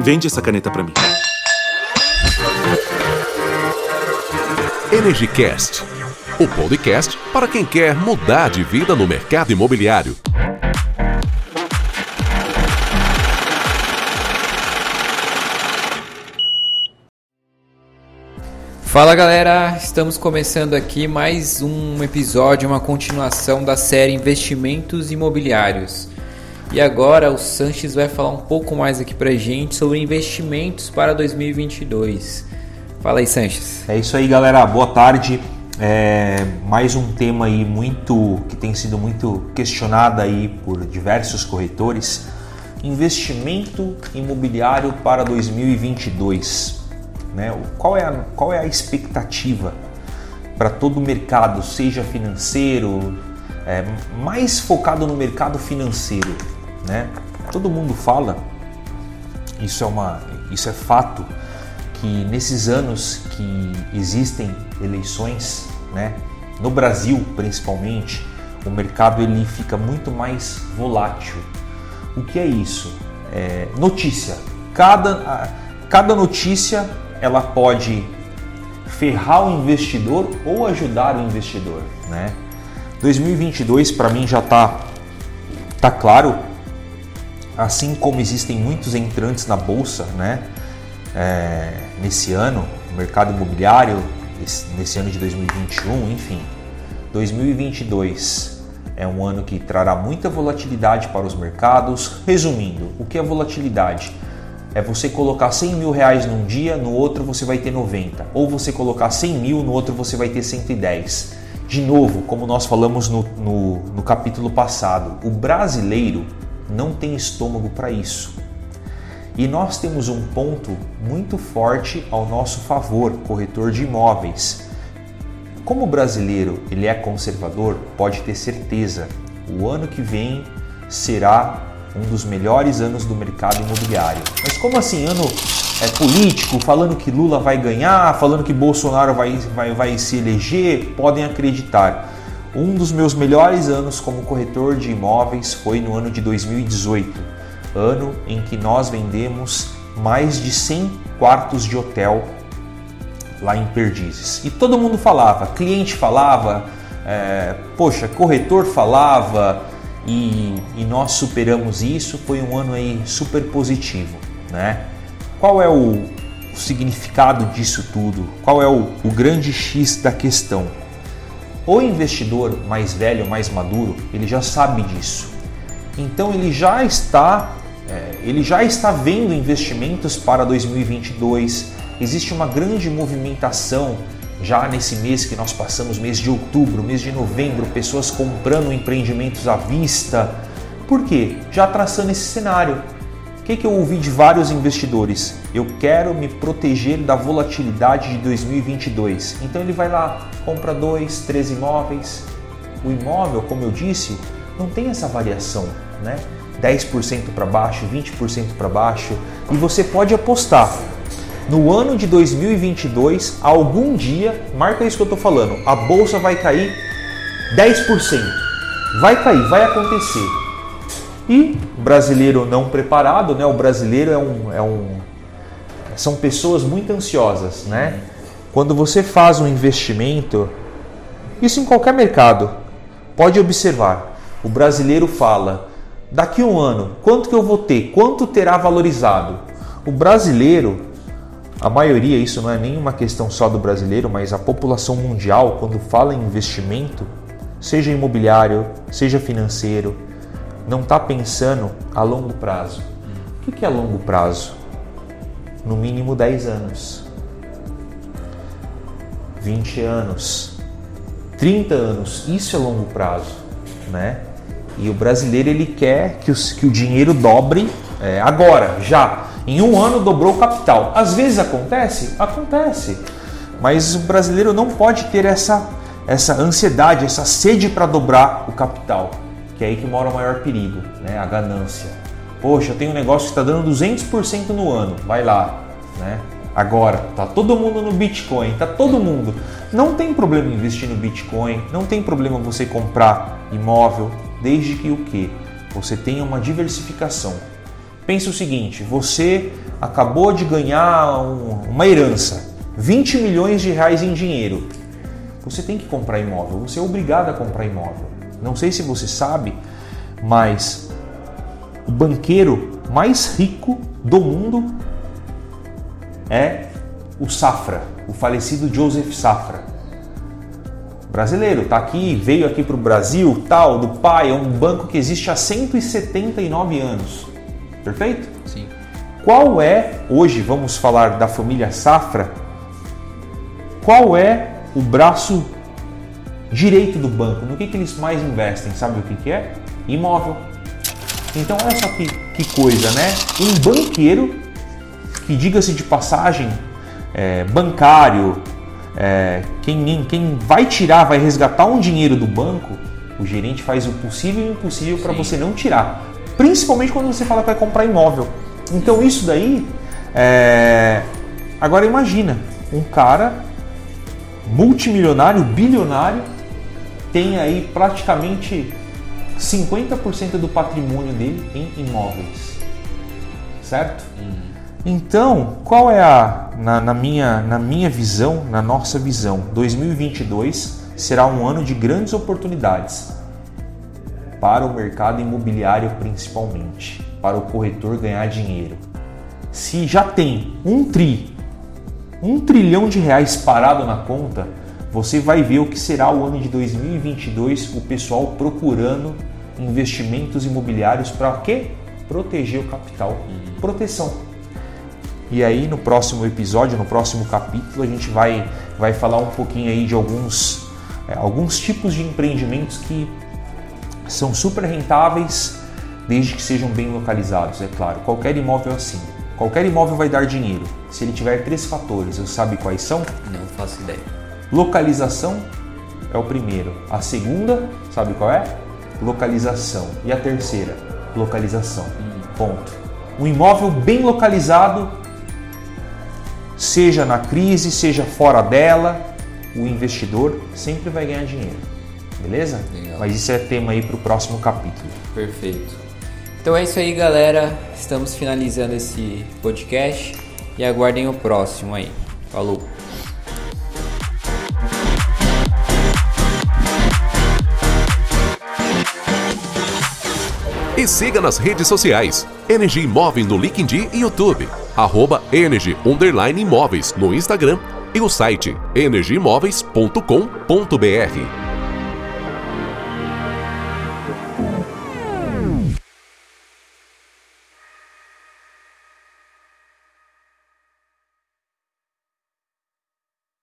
Vende essa caneta para mim. EnergyCast, o podcast para quem quer mudar de vida no mercado imobiliário. Fala galera, estamos começando aqui mais um episódio, uma continuação da série Investimentos Imobiliários. E agora o Sanches vai falar um pouco mais aqui pra gente sobre investimentos para 2022. Fala aí, Sanches. É isso aí, galera. Boa tarde. É mais um tema aí muito que tem sido muito questionado aí por diversos corretores. Investimento imobiliário para 2022. Né? Qual, é a, qual é a expectativa para todo o mercado, seja financeiro, é, mais focado no mercado financeiro? Né? Todo mundo fala, isso é, uma, isso é fato, que nesses anos que existem eleições, né, no Brasil principalmente, o mercado ele fica muito mais volátil. O que é isso? É, notícia. Cada, cada notícia ela pode ferrar o investidor ou ajudar o investidor, né? 2022 para mim já tá tá claro, assim como existem muitos entrantes na bolsa, né? É, nesse ano, no mercado imobiliário, nesse ano de 2021, enfim, 2022 é um ano que trará muita volatilidade para os mercados. Resumindo, o que é volatilidade? É você colocar 100 mil reais num dia, no outro você vai ter 90. Ou você colocar 100 mil, no outro você vai ter 110. De novo, como nós falamos no, no, no capítulo passado, o brasileiro não tem estômago para isso. E nós temos um ponto muito forte ao nosso favor, corretor de imóveis. Como o brasileiro ele é conservador, pode ter certeza, o ano que vem será um dos melhores anos do mercado imobiliário. Mas como assim, ano é político, falando que Lula vai ganhar, falando que Bolsonaro vai, vai, vai se eleger, podem acreditar. Um dos meus melhores anos como corretor de imóveis foi no ano de 2018, ano em que nós vendemos mais de 100 quartos de hotel lá em Perdizes. E todo mundo falava, cliente falava, é, poxa, corretor falava, e, e, nós superamos isso. Foi um ano aí super positivo, né? Qual é o, o significado disso tudo? Qual é o, o, grande X da questão? O investidor mais velho, mais maduro, ele já sabe disso. Então ele já está, é, ele já está vendo investimentos para 2022. Existe uma grande movimentação já nesse mês que nós passamos, mês de outubro, mês de novembro, pessoas comprando empreendimentos à vista. Por quê? Já traçando esse cenário. Que, que eu ouvi de vários investidores? Eu quero me proteger da volatilidade de 2022. Então ele vai lá, compra dois, três imóveis. O imóvel, como eu disse, não tem essa variação, né? 10% para baixo, 20% para baixo, e você pode apostar no ano de 2022, algum dia, marca isso que eu estou falando, a bolsa vai cair 10%. Vai cair, vai acontecer. E brasileiro não preparado, né? O brasileiro é um, é um são pessoas muito ansiosas, né? Quando você faz um investimento, isso em qualquer mercado, pode observar. O brasileiro fala: daqui um ano, quanto que eu vou ter? Quanto terá valorizado? O brasileiro a maioria, isso não é nenhuma questão só do brasileiro, mas a população mundial, quando fala em investimento, seja imobiliário, seja financeiro, não está pensando a longo prazo. O que é longo prazo? No mínimo 10 anos, 20 anos, 30 anos, isso é longo prazo, né? E o brasileiro ele quer que, os, que o dinheiro dobre é, agora, já. Em um ano dobrou o capital. Às vezes acontece? Acontece. Mas o brasileiro não pode ter essa, essa ansiedade, essa sede para dobrar o capital, que é aí que mora o maior perigo, né? a ganância. Poxa, eu tenho um negócio que está dando 200% no ano, vai lá. Né? Agora, tá todo mundo no Bitcoin, tá todo mundo. Não tem problema investir no Bitcoin, não tem problema você comprar imóvel, desde que o que? Você tenha uma diversificação. Pensa o seguinte: você acabou de ganhar um, uma herança, 20 milhões de reais em dinheiro. Você tem que comprar imóvel, você é obrigado a comprar imóvel. Não sei se você sabe, mas o banqueiro mais rico do mundo é o Safra, o falecido Joseph Safra. Brasileiro, tá aqui, veio aqui para o Brasil, tal, do pai, é um banco que existe há 179 anos. Perfeito? Sim. Qual é, hoje vamos falar da família Safra, qual é o braço direito do banco? No que, que eles mais investem? Sabe o que, que é? Imóvel. Então olha só que, que coisa, né? Um banqueiro, que diga-se de passagem, é, bancário, é, quem, quem vai tirar, vai resgatar um dinheiro do banco, o gerente faz o possível e o impossível para você não tirar. Principalmente quando você fala que vai comprar imóvel. Então isso daí. É... Agora imagina, um cara multimilionário, bilionário, tem aí praticamente 50% do patrimônio dele em imóveis. Certo? Uhum. Então, qual é a, na, na, minha, na minha visão, na nossa visão, 2022 será um ano de grandes oportunidades para o mercado imobiliário principalmente, para o corretor ganhar dinheiro. Se já tem um tri, um trilhão de reais parado na conta, você vai ver o que será o ano de 2022, o pessoal procurando investimentos imobiliários para quê? Proteger o capital. Uhum. Proteção. E aí no próximo episódio, no próximo capítulo, a gente vai, vai falar um pouquinho aí de alguns, é, alguns tipos de empreendimentos que são super rentáveis desde que sejam bem localizados, é claro. Qualquer imóvel é assim. Qualquer imóvel vai dar dinheiro se ele tiver três fatores. Você sabe quais são? Não faço ideia. Localização é o primeiro. A segunda, sabe qual é? Localização. E a terceira? Localização. Ponto. Um imóvel bem localizado, seja na crise, seja fora dela, o investidor sempre vai ganhar dinheiro. Beleza? Legal. Mas isso é tema aí para o próximo capítulo. Perfeito. Então é isso aí, galera. Estamos finalizando esse podcast e aguardem o próximo aí. Falou! E siga nas redes sociais. Energia Imóveis no LinkedIn e YouTube. Arroba Energy Imóveis no Instagram e o site energiaimóveis.com.br.